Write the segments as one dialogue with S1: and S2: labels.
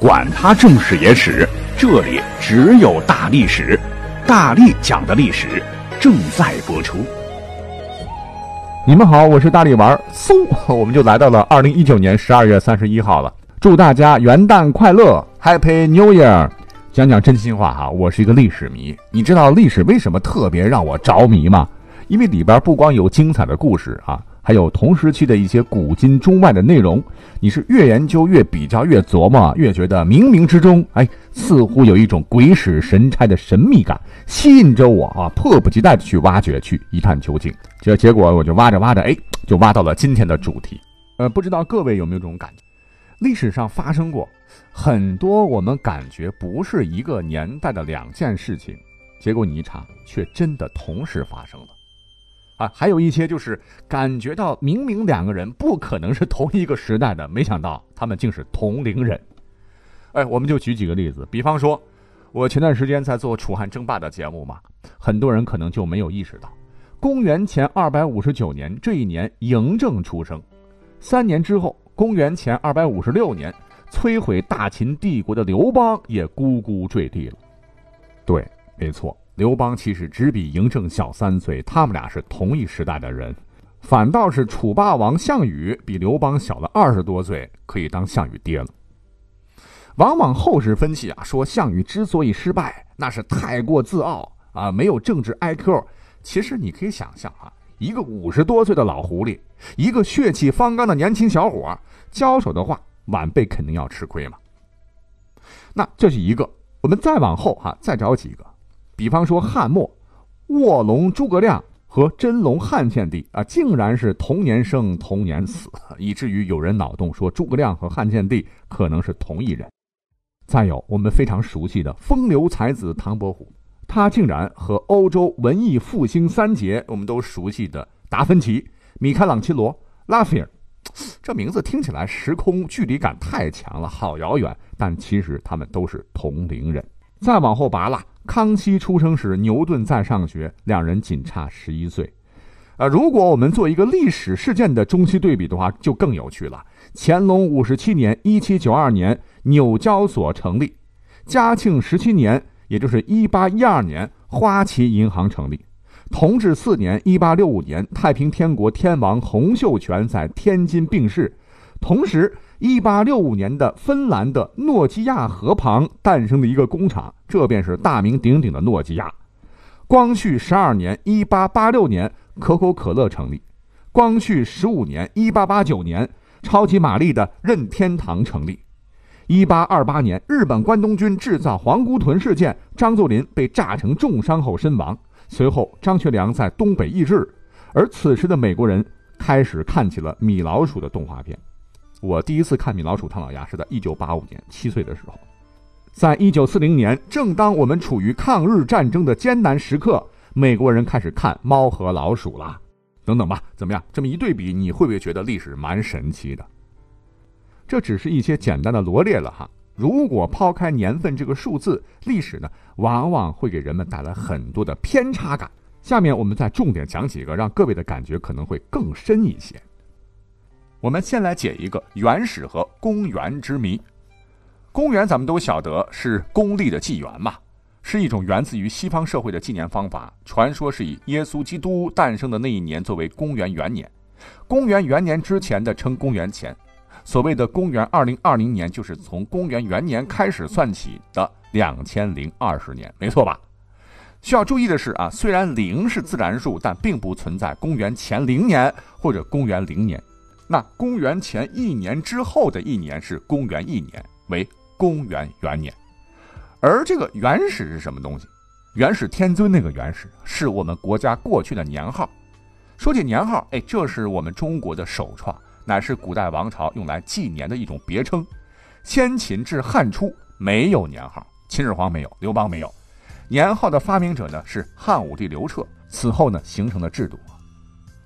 S1: 管他正史野史，这里只有大历史，大力讲的历史正在播出。
S2: 你们好，我是大力丸，嗖，我们就来到了二零一九年十二月三十一号了。祝大家元旦快乐，Happy New Year！讲讲真心话哈，我是一个历史迷。你知道历史为什么特别让我着迷吗？因为里边不光有精彩的故事啊。还有同时期的一些古今中外的内容，你是越研究越比较越琢磨，越觉得冥冥之中，哎，似乎有一种鬼使神差的神秘感吸引着我啊，迫不及待的去挖掘，去一探究竟。这结果我就挖着挖着，哎，就挖到了今天的主题。呃，不知道各位有没有这种感觉？历史上发生过很多我们感觉不是一个年代的两件事情，结果你一查，却真的同时发生了。啊，还有一些就是感觉到明明两个人不可能是同一个时代的，没想到他们竟是同龄人。哎，我们就举几个例子，比方说，我前段时间在做楚汉争霸的节目嘛，很多人可能就没有意识到，公元前二百五十九年这一年嬴政出生，三年之后，公元前二百五十六年，摧毁大秦帝国的刘邦也咕咕坠地了。对，没错。刘邦其实只比嬴政小三岁，他们俩是同一时代的人，反倒是楚霸王项羽比刘邦小了二十多岁，可以当项羽爹了。往往后世分析啊，说项羽之所以失败，那是太过自傲啊，没有政治 IQ。其实你可以想象啊，一个五十多岁的老狐狸，一个血气方刚的年轻小伙，交手的话，晚辈肯定要吃亏嘛。那这是一个，我们再往后哈，再找几个。比方说汉末，卧龙诸葛亮和真龙汉献帝啊，竟然是同年生同年死，以至于有人脑洞说诸葛亮和汉献帝可能是同一人。再有我们非常熟悉的风流才子唐伯虎，他竟然和欧洲文艺复兴三杰我们都熟悉的达芬奇、米开朗基罗、拉斐尔，这名字听起来时空距离感太强了，好遥远。但其实他们都是同龄人。再往后拔了。康熙出生时，牛顿在上学，两人仅差十一岁。啊，如果我们做一个历史事件的中期对比的话，就更有趣了。乾隆五十七年（一七九二年），纽交所成立；嘉庆十七年，也就是一八一二年，花旗银行成立；同治四年（一八六五年），太平天国天王洪秀全在天津病逝。同时，一八六五年的芬兰的诺基亚河旁诞生的一个工厂，这便是大名鼎鼎的诺基亚。光绪十二年（一八八六年），可口可乐成立；光绪十五年（一八八九年），超级玛丽的任天堂成立；一八二八年，日本关东军制造皇姑屯事件，张作霖被炸成重伤后身亡。随后，张学良在东北易帜，而此时的美国人开始看起了米老鼠的动画片。我第一次看米老鼠唐老鸭是在一九八五年七岁的时候，在一九四零年，正当我们处于抗日战争的艰难时刻，美国人开始看猫和老鼠了。等等吧，怎么样？这么一对比，你会不会觉得历史蛮神奇的？这只是一些简单的罗列了哈。如果抛开年份这个数字，历史呢，往往会给人们带来很多的偏差感。下面我们再重点讲几个，让各位的感觉可能会更深一些。我们先来解一个原始和公元之谜。公元咱们都晓得是公历的纪元嘛，是一种源自于西方社会的纪年方法。传说是以耶稣基督诞生的那一年作为公元元年，公元元年之前的称公元前。所谓的公元二零二零年，就是从公元元年开始算起的两千零二十年，没错吧？需要注意的是啊，虽然零是自然数，但并不存在公元前零年或者公元零年。那公元前一年之后的一年是公元一年，为公元元年。而这个元始是什么东西？元始天尊那个元始是我们国家过去的年号。说起年号，哎，这是我们中国的首创，乃是古代王朝用来纪年的一种别称。先秦至汉初没有年号，秦始皇没有，刘邦没有。年号的发明者呢是汉武帝刘彻，此后呢形成了制度。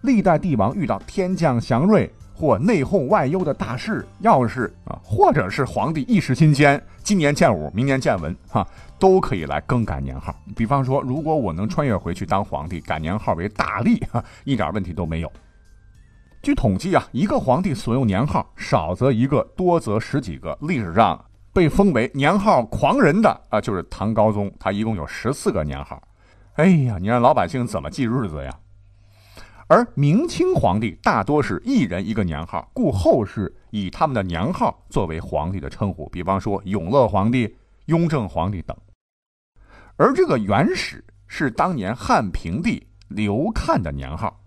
S2: 历代帝王遇到天降祥瑞。或内讧外忧的大事，要是啊，或者是皇帝一时新鲜，今年见武，明年见文，哈，都可以来更改年号。比方说，如果我能穿越回去当皇帝，改年号为大历，哈，一点问题都没有。据统计啊，一个皇帝所用年号少则一个，多则十几个。历史上被封为年号狂人的啊，就是唐高宗，他一共有十四个年号。哎呀，你让老百姓怎么记日子呀？而明清皇帝大多是一人一个年号，故后世以他们的年号作为皇帝的称呼，比方说永乐皇帝、雍正皇帝等。而这个元始是当年汉平帝刘看的年号，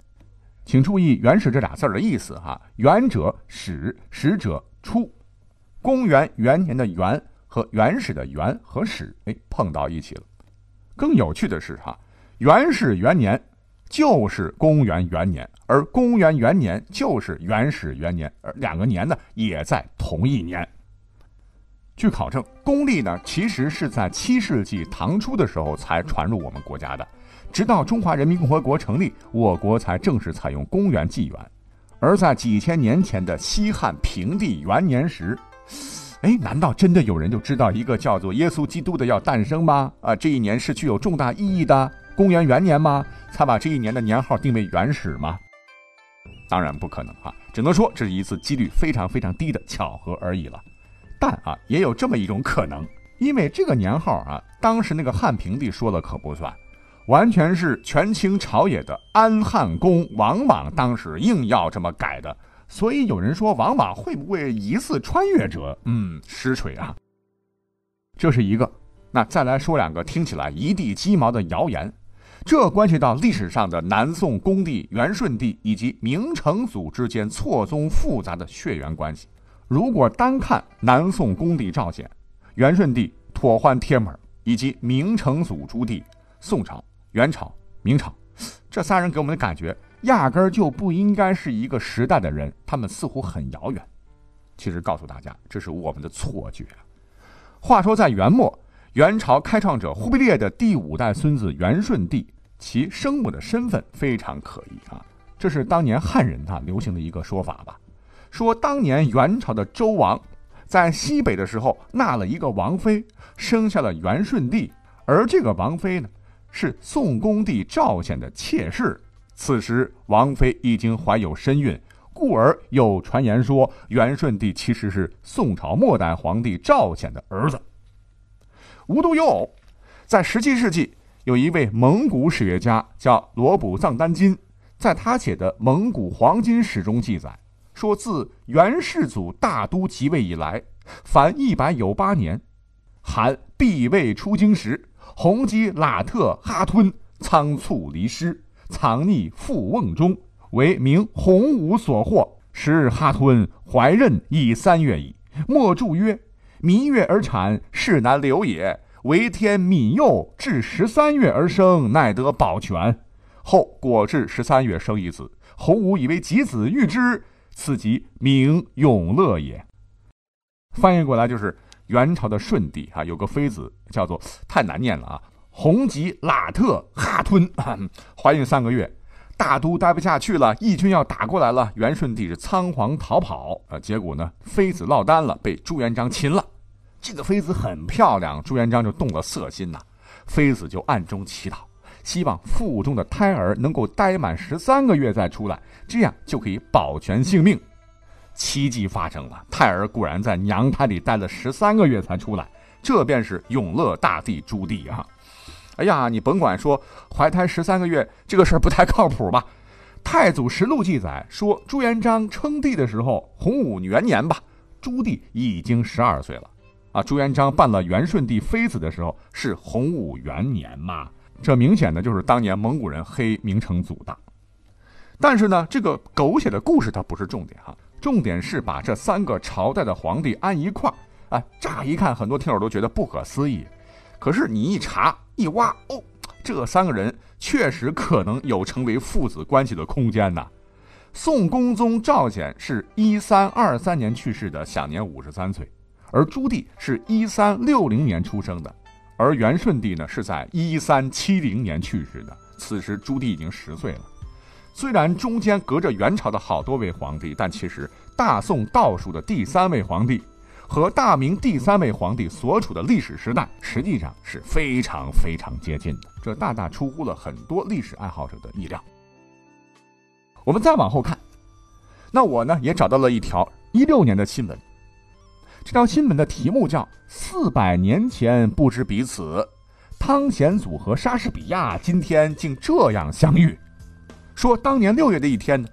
S2: 请注意“元始”这俩字的意思哈，“元”者始，“始”者初。公元元年的“元”和元始的“元”和“始”哎碰到一起了。更有趣的是哈，元始元年。就是公元元年，而公元元年就是元始元年，而两个年呢也在同一年。据考证，公历呢其实是在七世纪唐初的时候才传入我们国家的，直到中华人民共和国成立，我国才正式采用公元纪元。而在几千年前的西汉平帝元年时，哎，难道真的有人就知道一个叫做耶稣基督的要诞生吗？啊，这一年是具有重大意义的。公元元年吗？才把这一年的年号定为元始吗？当然不可能啊！只能说这是一次几率非常非常低的巧合而已了。但啊，也有这么一种可能，因为这个年号啊，当时那个汉平帝说了可不算，完全是权倾朝野的安汉公王莽当时硬要这么改的。所以有人说王莽会不会疑似穿越者？嗯，实锤啊！这是一个。那再来说两个听起来一地鸡毛的谣言。这关系到历史上的南宋恭帝元顺帝以及明成祖之间错综复杂的血缘关系。如果单看南宋恭帝赵显、元顺帝妥欢帖木儿以及明成祖朱棣，宋朝、元朝、明朝这仨人给我们的感觉，压根儿就不应该是一个时代的人，他们似乎很遥远。其实告诉大家，这是我们的错觉。话说在元末，元朝开创者忽必烈的第五代孙子元顺帝。其生母的身份非常可疑啊！这是当年汉人啊流行的一个说法吧？说当年元朝的周王在西北的时候纳了一个王妃，生下了元顺帝，而这个王妃呢是宋恭帝赵显的妾室。此时王妃已经怀有身孕，故而有传言说元顺帝其实是宋朝末代皇帝赵显的儿子。无独有偶，在十七世纪。有一位蒙古史学家叫罗卜藏丹津，在他写的《蒙古黄金史》中记载说，自元世祖大都即位以来，凡一百有八年，韩必未出京时，洪吉喇特哈吞仓促离师，藏匿富瓮中，为明洪武所获。时哈吞怀孕已三月矣。莫注曰：“弥月而产，事难留也。”为天悯佑，至十三月而生，乃得保全。后果至十三月生一子，洪武以为己子，育之，此即名永乐也。翻译过来就是元朝的顺帝啊，有个妃子叫做太难念了啊，洪吉喇特哈吞，怀孕三个月，大都待不下去了，义军要打过来了，元顺帝是仓皇逃跑啊，结果呢，妃子落单了，被朱元璋擒了。这个妃子很漂亮，朱元璋就动了色心呐。妃子就暗中祈祷，希望腹中的胎儿能够待满十三个月再出来，这样就可以保全性命。奇迹发生了，胎儿果然在娘胎里待了十三个月才出来，这便是永乐大帝朱棣啊！哎呀，你甭管说怀胎十三个月这个事儿不太靠谱吧？《太祖实录》记载说，朱元璋称帝的时候，洪武元年吧，朱棣已经十二岁了。啊，朱元璋办了元顺帝妃子的时候是洪武元年嘛？这明显的就是当年蒙古人黑明成祖的。但是呢，这个狗血的故事它不是重点哈，重点是把这三个朝代的皇帝安一块儿。啊，乍一看很多听友都觉得不可思议，可是你一查一挖，哦，这三个人确实可能有成为父子关系的空间呐。宋恭宗赵显是一三二三年去世的，享年五十三岁。而朱棣是一三六零年出生的，而元顺帝呢是在一三七零年去世的。此时朱棣已经十岁了。虽然中间隔着元朝的好多位皇帝，但其实大宋倒数的第三位皇帝和大明第三位皇帝所处的历史时代实际上是非常非常接近的，这大大出乎了很多历史爱好者的意料。我们再往后看，那我呢也找到了一条一六年的新闻。这条新闻的题目叫“四百年前不知彼此，汤显祖和莎士比亚今天竟这样相遇”。说当年六月的一天呢，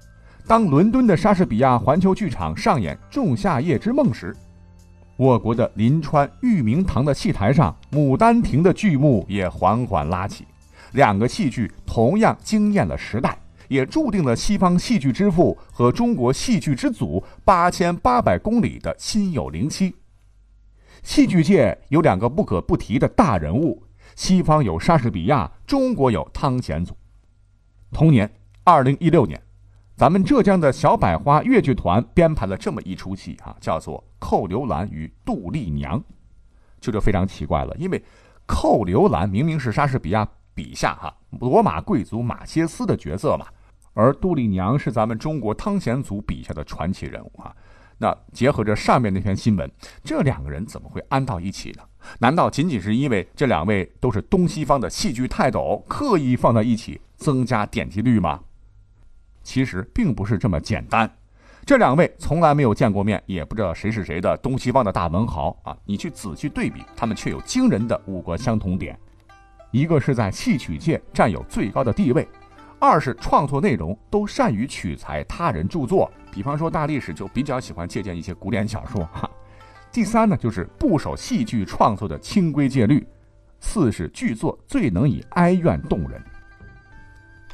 S2: 当伦敦的莎士比亚环球剧场上演《仲夏夜之梦》时，我国的临川玉明堂的戏台上，《牡丹亭》的剧幕也缓缓拉起。两个戏剧同样惊艳了时代，也注定了西方戏剧之父和中国戏剧之祖八千八百公里的心有灵犀。戏剧界有两个不可不提的大人物，西方有莎士比亚，中国有汤显祖。同年，二零一六年。咱们浙江的小百花越剧团编排了这么一出戏啊，叫做《寇留兰与杜丽娘》，这就非常奇怪了，因为寇留兰明明是莎士比亚笔下哈罗马贵族马歇斯的角色嘛，而杜丽娘是咱们中国汤显祖笔下的传奇人物啊。那结合着上面那篇新闻，这两个人怎么会安到一起呢？难道仅仅是因为这两位都是东西方的戏剧泰斗，刻意放在一起增加点击率吗？其实并不是这么简单，这两位从来没有见过面，也不知道谁是谁的东西方的大文豪啊！你去仔细对比，他们却有惊人的五个相同点：一个是在戏曲界占有最高的地位；二是创作内容都善于取材他人著作，比方说大历史就比较喜欢借鉴一些古典小说哈；第三呢，就是不守戏剧创作的清规戒律；四是剧作最能以哀怨动人。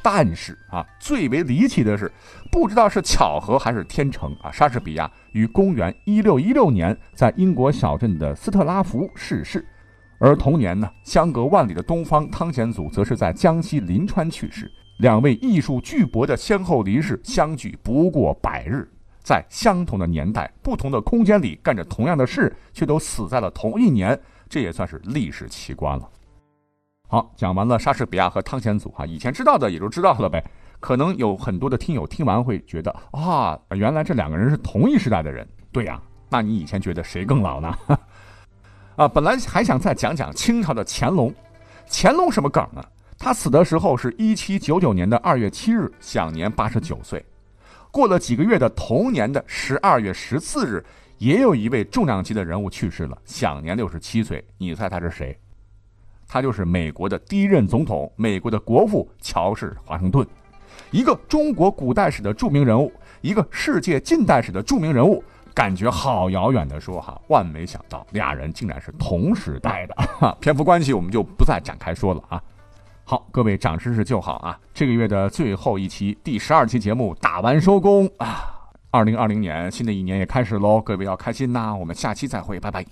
S2: 但是啊，最为离奇的是，不知道是巧合还是天成啊，莎士比亚于公元一六一六年在英国小镇的斯特拉福逝世，而同年呢，相隔万里的东方汤显祖则是在江西临川去世。两位艺术巨擘的先后离世，相距不过百日，在相同的年代、不同的空间里干着同样的事，却都死在了同一年，这也算是历史奇观了。好，讲完了莎士比亚和汤显祖哈，以前知道的也就知道了呗。可能有很多的听友听完会觉得啊，原来这两个人是同一时代的人。对呀，那你以前觉得谁更老呢？啊，本来还想再讲讲清朝的乾隆。乾隆什么梗呢？他死的时候是一七九九年的二月七日，享年八十九岁。过了几个月的同年的十二月十四日，也有一位重量级的人物去世了，享年六十七岁。你猜他是谁？他就是美国的第一任总统，美国的国父乔治华盛顿，一个中国古代史的著名人物，一个世界近代史的著名人物。感觉好遥远的说哈，万没想到俩人竟然是同时代的。哈，篇幅关系，我们就不再展开说了啊。好，各位长知识就好啊。这个月的最后一期第十二期节目打完收工啊。二零二零年新的一年也开始喽，各位要开心呐。我们下期再会，拜拜。